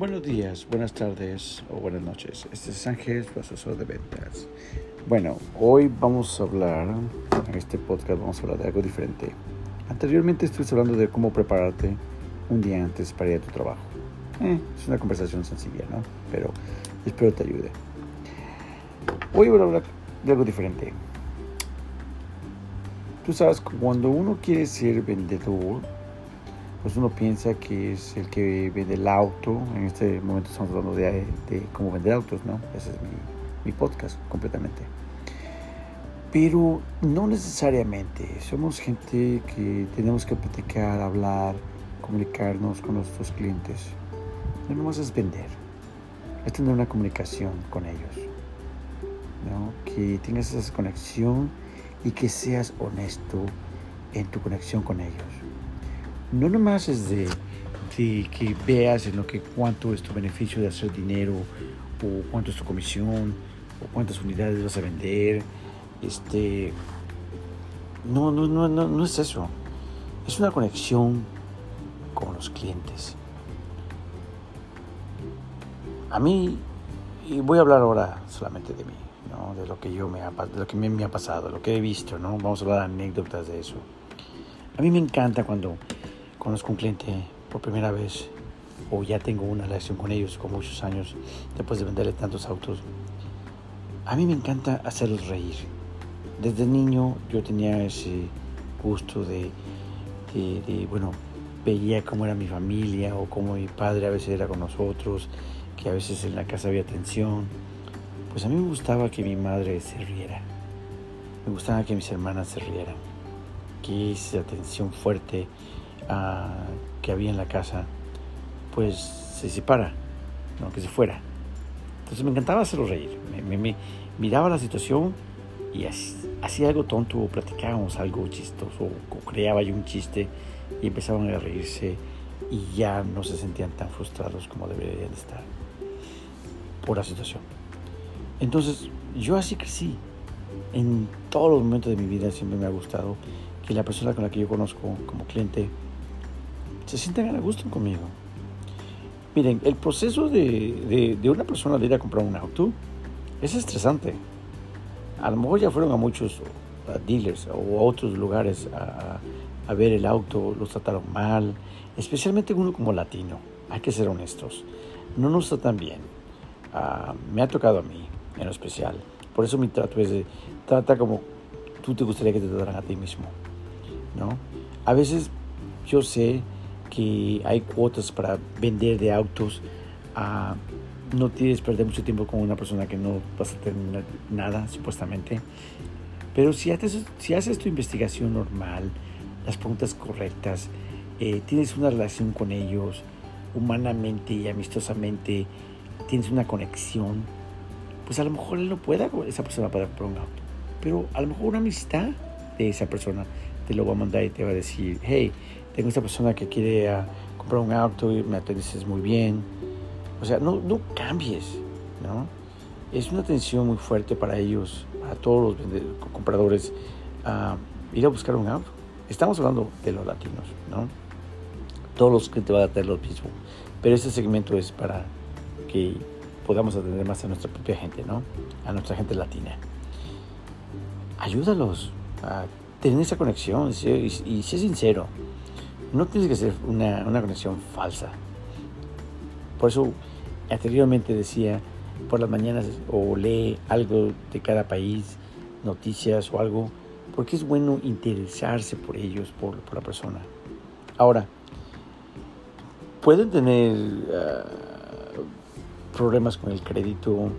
Buenos días, buenas tardes o buenas noches. Este es Ángel, su asesor de ventas. Bueno, hoy vamos a hablar, en este podcast vamos a hablar de algo diferente. Anteriormente estuve hablando de cómo prepararte un día antes para ir a tu trabajo. Eh, es una conversación sencilla, ¿no? Pero espero te ayude. Hoy voy a hablar de algo diferente. Tú sabes, cuando uno quiere ser vendedor, pues uno piensa que es el que vende el auto. En este momento estamos hablando de, cómo vender autos, ¿no? Ese es mi, podcast completamente. Pero no necesariamente. Somos gente que tenemos que platicar, hablar, comunicarnos con nuestros clientes. No nomás es vender, es tener una comunicación con ellos. ¿no? Que tengas esa conexión y que seas honesto en tu conexión con ellos no nomás es de, que veas en lo que cuánto es tu beneficio de hacer dinero o cuánto es tu comisión o cuántas unidades vas a vender. Este, no, no, no, no, no es eso. Es una conexión con los clientes. A mí, y voy a hablar ahora solamente de mí, ¿no? de lo que yo me ha, de lo que me, me ha pasado, lo que he visto, ¿no? Vamos a hablar de anécdotas de eso. A mí me encanta cuando conozco un cliente por primera vez o ya tengo una relación con ellos con muchos años después de venderle tantos autos, a mí me encanta hacerlos reír. Desde niño yo tenía ese gusto de, de, bueno, veía cómo era mi familia o cómo mi padre a veces era con nosotros, que a veces en la casa había tensión. Pues a mí me gustaba que mi madre se riera. Me gustaba que mis hermanas se rieran. Que esa tensión fuerte que había en la casa, pues se separa, ¿no? que se fuera. Entonces me encantaba hacerlo reír. Me, miraba la situación y hacía algo tonto o platicábamos algo chistoso o creaba yo un chiste y empezaban a reírse y ya no se sentían tan frustrados como deberían estar por la situación. Entonces yo así crecí. En todos los momentos de mi vida siempre me ha gustado que la persona con la que yo conozco como cliente se sienten a gusto conmigo. Miren, el proceso de, de, una persona de ir a comprar un auto es estresante. A lo mejor ya fueron a muchos dealers o a otros lugares a, a, ver el auto, los trataron mal, especialmente uno como latino. Hay que ser honestos. No nos tratan bien. Ah, me ha tocado a mí, en lo especial. Por eso mi trato es de trata como tú te gustaría que te trataran a ti mismo. ¿no? A veces yo sé que hay cuotas para vender de autos. Uh, no tienes que perder mucho tiempo con una persona que no vas a tener nada, supuestamente. Pero si haces, si haces tu investigación normal, las preguntas correctas, eh, tienes una relación con ellos, humanamente y amistosamente, tienes una conexión, pues a lo mejor él no pueda, esa persona para comprar un auto. Pero a lo mejor una amistad de esa persona te lo va a mandar y te va a decir, hey, tengo esta persona que quiere ah, comprar un auto y me atendes muy bien. O sea, no, no cambies, ¿no? Es una atención muy fuerte para ellos, para todos los compradores, a ir a buscar un auto. Estamos hablando de los latinos, ¿no? Todos los que te van a dar lo mismo. Pero este segmento es para que podamos atender más a nuestra propia gente, ¿no? A nuestra gente latina. Ayúdalos a tener esa conexión y, y sé sincero. No tienes que ser una, una conexión falsa. Por eso anteriormente decía por las mañanas o lee algo de cada país, noticias o algo, porque es bueno interesarse por ellos, por, por la persona. Ahora, pueden tener ah, problemas con el crédito,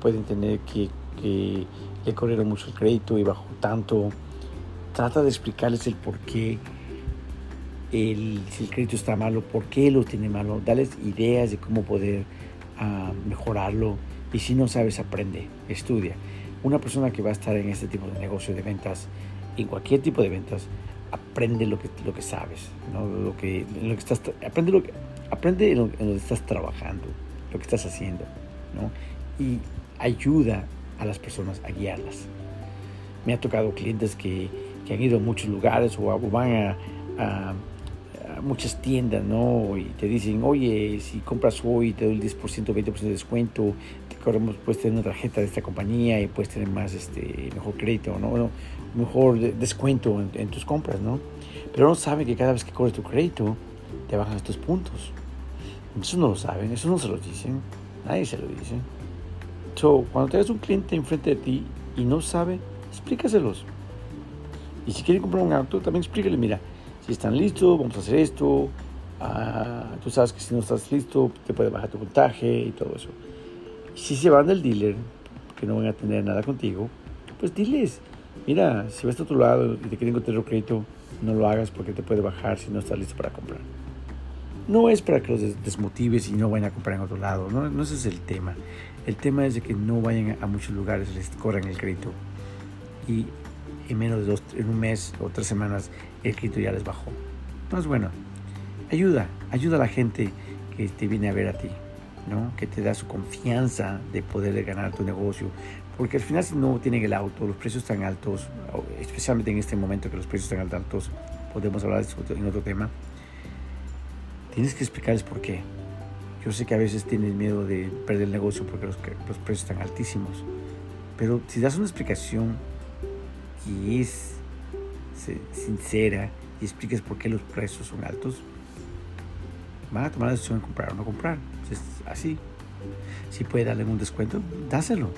pueden tener que, que le corrieron mucho el crédito y bajó tanto. Trata de explicarles el por qué el, si el crédito está malo, por qué lo tiene malo, dales ideas de cómo poder ah, mejorarlo y si no sabes, aprende, estudia. Una persona que va a estar en este tipo de negocio de ventas, en cualquier tipo de ventas, aprende lo que, lo que sabes, ¿no? lo que, lo que estás, aprende, lo aprende en lo, que estás trabajando, lo que estás haciendo, ¿no? y ayuda a las personas a guiarlas. Me ha tocado clientes que, que han ido a muchos lugares o van a muchas tiendas, ¿no? Y te dicen, oye, si compras hoy te doy el 10%, 20% de descuento, te corremos, puedes tener una tarjeta de esta compañía y puedes tener más, este, mejor crédito, ¿no? mejor descuento en, tus compras, ¿no? Pero no saben que cada vez que corres tu crédito, te bajan estos puntos. Eso no lo saben, eso no se lo dicen, nadie se lo dice. So, cuando tengas un cliente enfrente de ti y no sabe, explícaselos. Y si quieren comprar un auto, también explícale, mira, si están listos, vamos a hacer esto. Ah, tú sabes que si no estás listo, te puede bajar tu puntaje y todo eso. si se van del dealer, que no van a tener nada contigo, pues diles, mira, si vas a otro lado y te quieren encontrar crédito, no lo hagas porque te puede bajar si no estás listo para comprar. No es para que los desmotives y no vayan a comprar en otro lado, no, no ese es el tema. El tema es de que no vayan a muchos lugares, les corran el crédito. Y en menos de dos, en un mes o tres semanas el crédito ya les bajó. No es bueno. Ayuda, ayuda a la gente que te viene a ver a ti, ¿no? Que te da su confianza de poder ganar tu negocio. Porque al final si no tienen el auto, los precios están altos, especialmente en este momento que los precios están altos, podemos hablar de eso en otro tema. Tienes que explicarles por qué. Yo sé que a veces tienen miedo de perder el negocio porque los, los precios están altísimos. Pero si das una explicación y es sincera y expliques por qué los precios son altos, van a tomar la decisión de comprar o no comprar. Es así. Si puede darle un descuento, dáselo.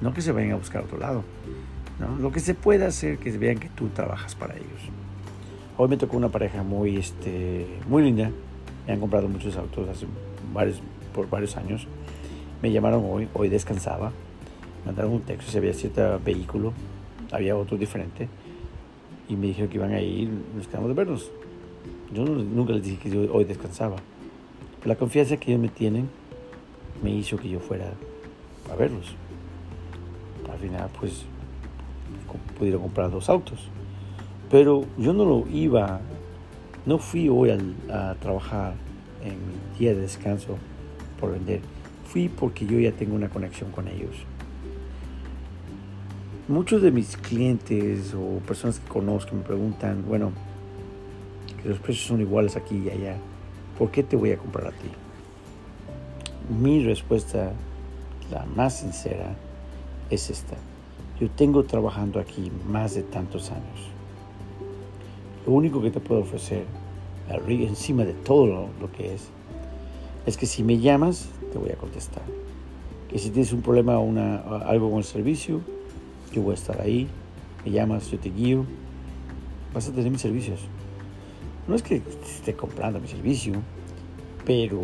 No que se vayan a buscar a otro lado. ¿no? Lo que se puede hacer que vean que tú trabajas para ellos. Hoy me tocó una pareja muy, este, muy linda. Me han comprado muchos autos hace varios, por varios años. Me llamaron hoy, hoy descansaba. Mandaron un texto si había cierto vehículo había otro diferente. Y me dijeron que iban a ir, nos quedamos de vernos. Yo nunca les dije que yo hoy descansaba. La confianza que ellos me tienen me hizo que yo fuera a verlos. Al final, pues, pudieron comprar dos autos. Pero yo no lo iba, no fui hoy a trabajar en mi día de descanso por vender. Fui porque yo ya tengo una conexión con ellos muchos de mis clientes o personas que conozco me preguntan, bueno, que los precios son iguales aquí y allá, ¿por qué te voy a comprar a ti? Mi respuesta, la más sincera, es esta. Yo tengo trabajando aquí más de tantos años. Lo único que te puedo ofrecer, encima de todo lo, lo que es, es que si me llamas, te voy a contestar. Que si tienes un problema o algo con el servicio, yo voy a estar ahí, me llamas, yo te guío, vas a tener mis servicios. No es que esté comprando mi servicio, pero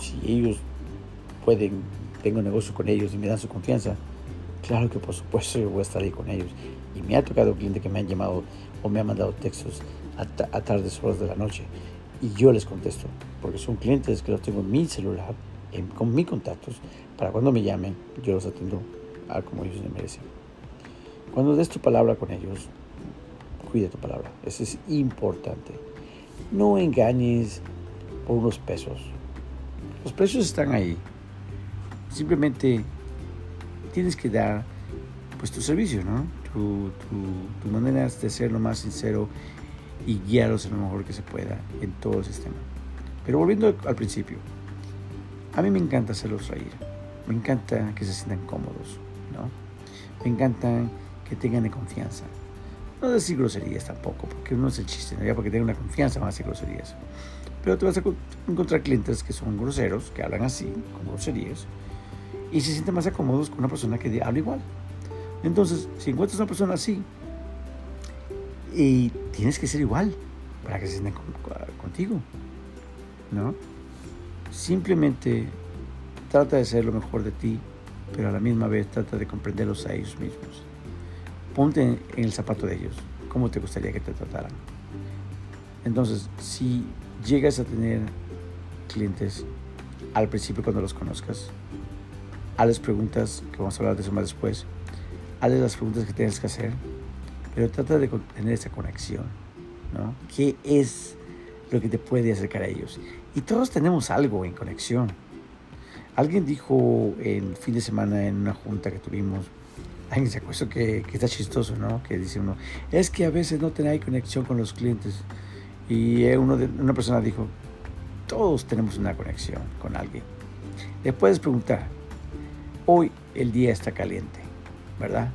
si ellos pueden, tengo negocio con ellos y me dan su confianza, claro que por supuesto yo voy a estar ahí con ellos. Y me ha tocado clientes que me han llamado o me han mandado textos a, tardes horas de la noche y yo les contesto, porque son clientes que los tengo en mi celular, con mis contactos, para cuando me llamen, yo los atiendo a como ellos me merecen. Cuando des tu palabra con ellos, cuida tu palabra. Eso es importante. No engañes por unos pesos. Los precios están ahí. Simplemente tienes que dar pues tu servicio, ¿no? Tu, tu, manera de ser lo más sincero y guiarlos en lo mejor que se pueda en todo el sistema. Pero volviendo al principio, a mí me encanta hacerlos reír. Me encanta que se sientan cómodos, ¿no? Me encantan que tengan confianza. No decir groserías tampoco, porque uno es el chiste, ya porque tengan una confianza van a decir groserías. Pero te vas a encontrar clientes que son groseros, que hablan así, con groserías, y se sienten más acomodos con una persona que habla igual. Entonces, si encuentras una persona así, y tienes que ser igual para que se sientan contigo, ¿no? Simplemente trata de ser lo mejor de ti, pero a la misma vez trata de comprenderlos a ellos mismos ponte en el zapato de ellos. ¿Cómo te gustaría que te trataran? Entonces, si llegas a tener clientes al principio cuando los conozcas, hazles preguntas, que vamos a hablar de eso más después, hazles las preguntas que tienes que hacer, pero trata de tener esa conexión, ¿no? ¿Qué es lo que te puede acercar a ellos? Y todos tenemos algo en conexión. Alguien dijo el fin de semana en una junta que tuvimos, Ay, se que, que está chistoso, ¿no? Que dice uno, es que a veces no tenéis conexión con los clientes. Y uno de, una persona dijo, todos tenemos una conexión con alguien. Le puedes preguntar, hoy el día está caliente, ¿verdad?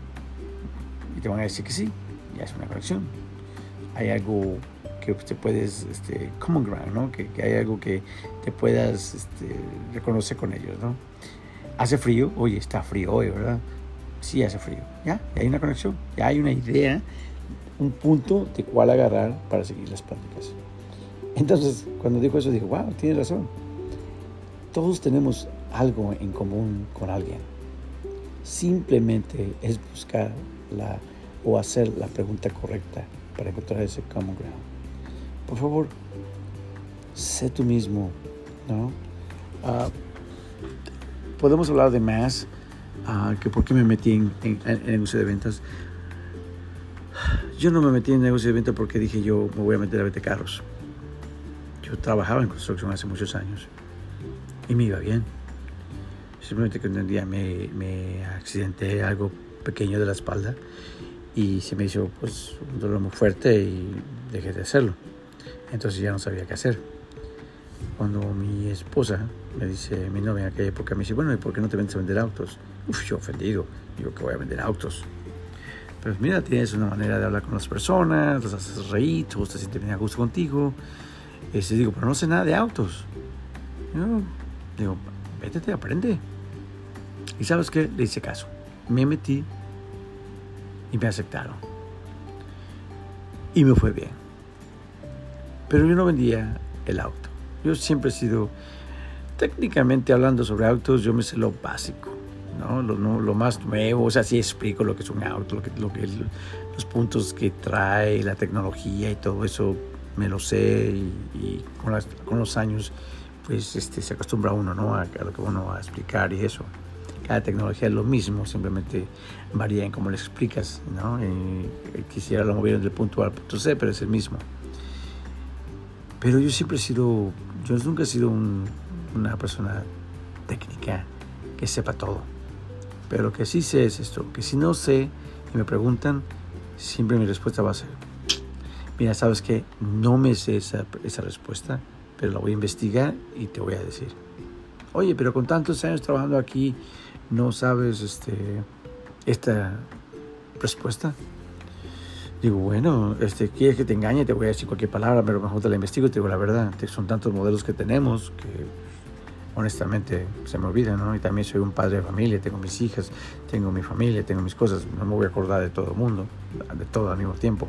Y te van a decir que sí, ya es una conexión. Hay algo que te puedes, este, common ground, ¿no? Que, hay algo que te puedas este, reconocer con ellos, ¿no? Hace frío, oye, está frío hoy, ¿verdad? Sí, hace frío, ¿ya? hay una conexión, ya hay una idea, un punto de cuál agarrar para seguir las prácticas. Entonces, cuando dijo eso, dije, wow, tienes razón. Todos tenemos algo en común con alguien. Simplemente es buscar la, o hacer la pregunta correcta para encontrar ese common ground. Por favor, sé tú mismo, ¿no? Ah, podemos hablar de más, uh, que por qué me metí en, en, en, negocio de ventas. Yo no me metí en negocio de ventas porque dije yo me voy a meter a vender carros. Yo trabajaba en construcción hace muchos años y me iba bien. Simplemente que un día me, me accidenté algo pequeño de la espalda y se me hizo pues un dolor muy fuerte y dejé de hacerlo. Entonces ya no sabía qué hacer. Cuando mi esposa me dice, mi novia en aquella época, me dice, bueno, ¿y por qué no te vendes a vender autos? Uf, yo ofendido, digo que voy a vender autos. Pero mira, tienes una manera de hablar con las personas, las haces reír, te sienten bien a gusto contigo. Y este, digo, pero no sé nada de autos. Yo digo, vete, aprende. Y sabes qué, le hice caso. Me metí y me aceptaron. Y me fue bien. Pero yo no vendía el auto. Yo siempre he sido, técnicamente hablando sobre autos, yo me sé lo básico. ¿no? Lo, lo, más nuevo, o sea, sí explico lo que es un auto, lo que, lo los puntos que trae, la tecnología y todo eso me lo sé y, con, los años pues este, se acostumbra uno ¿no? a, a, lo que uno va a explicar y eso cada tecnología es lo mismo, simplemente varía en cómo les explicas, ¿no? quisiera lo movieron del punto A al punto C, pero es el mismo. Pero yo siempre he sido, yo nunca he sido una persona técnica que sepa todo. Pero lo que sí sé es esto, que si no sé y me preguntan, siempre mi respuesta va a ser, mira, sabes que no me sé esa, esa respuesta, pero la voy a investigar y te voy a decir. Oye, pero con tantos años trabajando aquí, no sabes este, esta respuesta. Digo, bueno, este, quieres que te engañe, te voy a decir cualquier palabra, pero mejor te la investigo te digo la verdad. Son tantos modelos que tenemos que honestamente se me olvida, ¿no? Y también soy un padre de familia, tengo mis hijas, tengo mi familia, tengo mis cosas, no me voy a acordar de todo el mundo, de todo al mismo tiempo.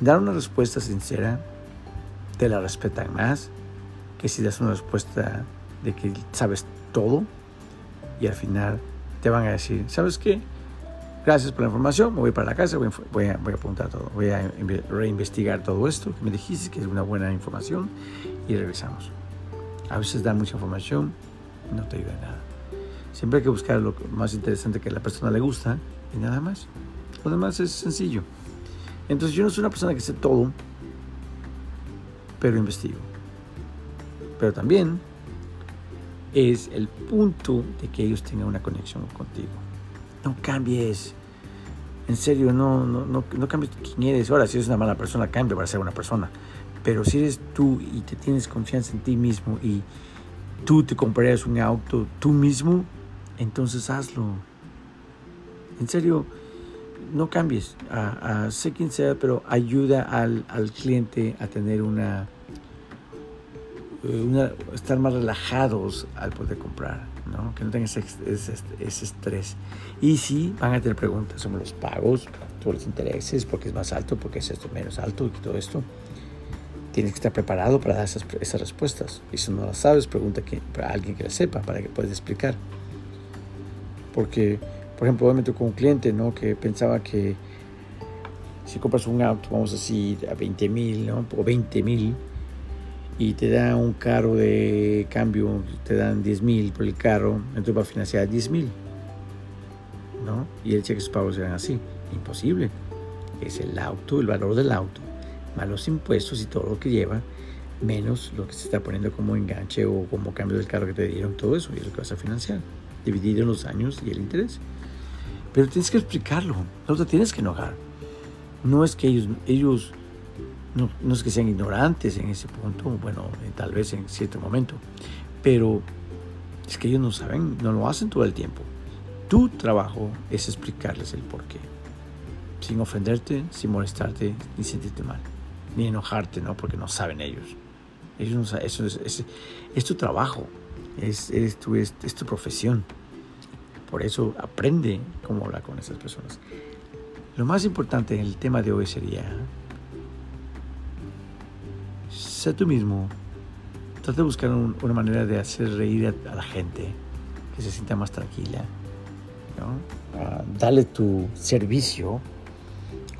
Dar una respuesta sincera te la respetan más que si das una respuesta de que sabes todo y al final te van a decir, ¿sabes qué? Gracias por la información, me voy para la casa, voy, a, voy a, apuntar todo, voy a reinvestigar todo esto que me dijiste que es una buena información y regresamos. A veces da mucha información no te ayuda en nada. Siempre hay que buscar lo más interesante que a la persona le gusta y nada más. Lo demás es sencillo. Entonces yo no soy una persona que sé todo, pero investigo. Pero también es el punto de que ellos tengan una conexión contigo. No cambies. En serio, no, no, no, no cambies quién eres. Ahora, si eres una mala persona, cambia para ser una persona. Pero si eres tú y te tienes confianza en ti mismo y tú te comprarías un auto tú mismo, entonces hazlo. En serio, no cambies. Sé quien sea, pero ayuda al, al cliente a tener una eh, estar más relajados al poder comprar, ¿no? que no tengan ese, ese, estrés. Y sí, van a tener preguntas sobre los pagos, sobre los intereses, porque es más alto, porque es esto menos alto y todo esto. Tienes que estar preparado para dar esas, esas respuestas. Y si no las sabes, pregunta a alguien que las sepa para que puedas explicar. Porque, por ejemplo, hoy me tocó un cliente ¿no? que pensaba que si compras un auto, vamos a decir, a 20 mil ¿no? o 20 mil, y te da un carro de cambio, te dan 10 mil por el carro, entonces va a financiar 10 mil. ¿No? Y el cheque sus pagos serán así. Imposible. Es el auto, el valor del auto, más los impuestos y todo lo que lleva, menos lo que se está poniendo como enganche o como cambio del carro que te dieron, todo eso, y es lo que vas a financiar, dividido en los años y el interés. Pero tienes que explicarlo, no te tienes que enojar. No es que ellos, ellos No, no es que sean ignorantes en ese punto, bueno, tal vez en cierto momento, pero es que ellos no saben, no lo hacen todo el tiempo. Tu trabajo es explicarles el porqué, sin ofenderte, sin molestarte, ni sentirte mal, ni enojarte, ¿no? Porque no saben ellos. Ellos no saben, eso es, es, tu trabajo, es, es, tu, es, es tu profesión. Por eso aprende cómo hablar con esas personas. Lo más importante en el tema de hoy sería, sé tú mismo, trata de buscar una manera de hacer reír a, la gente, que se sienta más tranquila. ¿no? dale tu servicio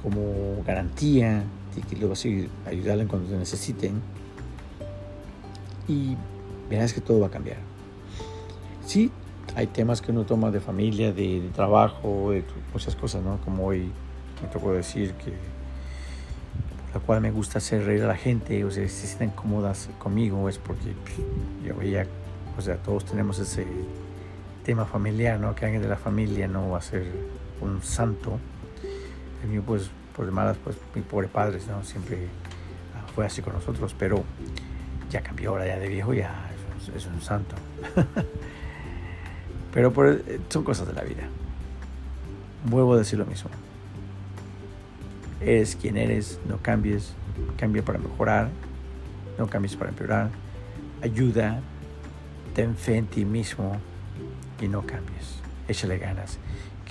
como garantía de que luego así ayudarle cuando te necesiten y verás que todo va a cambiar. Sí, hay temas que uno toma de familia, de, trabajo, de muchas cosas, ¿no? Como hoy me tocó decir que la cual me gusta hacer reír a la gente, o sea, si sienten cómodas conmigo, es porque pues, yo veía, o sea, todos tenemos ese tema familiar, ¿no? Que alguien de la familia no va a ser un santo. El mío, pues, por demás, pues, mi pobre padre, ¿no? Siempre ah, fue así con nosotros, pero ya cambió, ahora ya de viejo ya es, un santo. pero por, son cosas de la vida. Vuelvo a decir lo mismo. Eres quien eres, no cambies, cambia para mejorar, no cambies para empeorar. Ayuda, ten fe en ti mismo y no cambies. Échale ganas.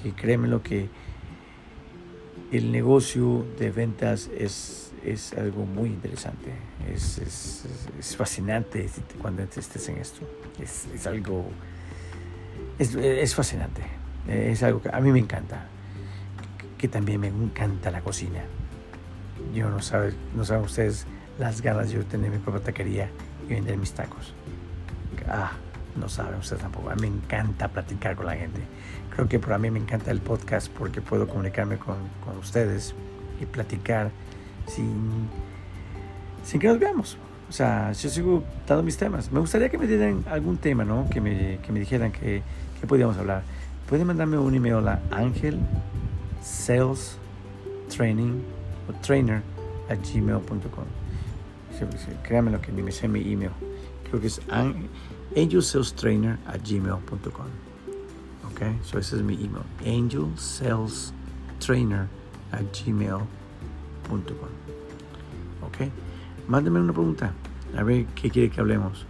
Que créeme lo que el negocio de ventas es, es algo muy interesante. Es, es, es fascinante cuando estés en esto. Es, es algo. Es, fascinante. Es algo que a mí me encanta que también me encanta la cocina. Yo no saben, no saben ustedes las ganas de yo tener mi propia taquería y vender mis tacos. Ah, no saben ustedes tampoco. A mí me encanta platicar con la gente. Creo que para mí me encanta el podcast porque puedo comunicarme con, con ustedes y platicar sin, sin que nos veamos. O sea, yo sigo dando mis temas. Me gustaría que me dieran algún tema, ¿no? Que me, que me dijeran que, que podíamos hablar. Pueden mandarme un email a Ángel sales training o trainer a gmail.com. Créanme lo que me sé mi email. Creo que es angelsalstrainer a gmail.com. Ok, so ese es mi email. angelsalstrainer a gmail.com. Ok, mándeme una pregunta. A ver qué quiere que hablemos.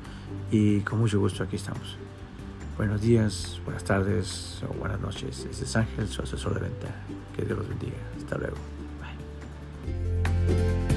Y con mucho gusto aquí estamos. Buenos días, buenas tardes o buenas noches. Este es Ángel, su asesor de venta. Que Dios los bendiga. Hasta luego. Bye.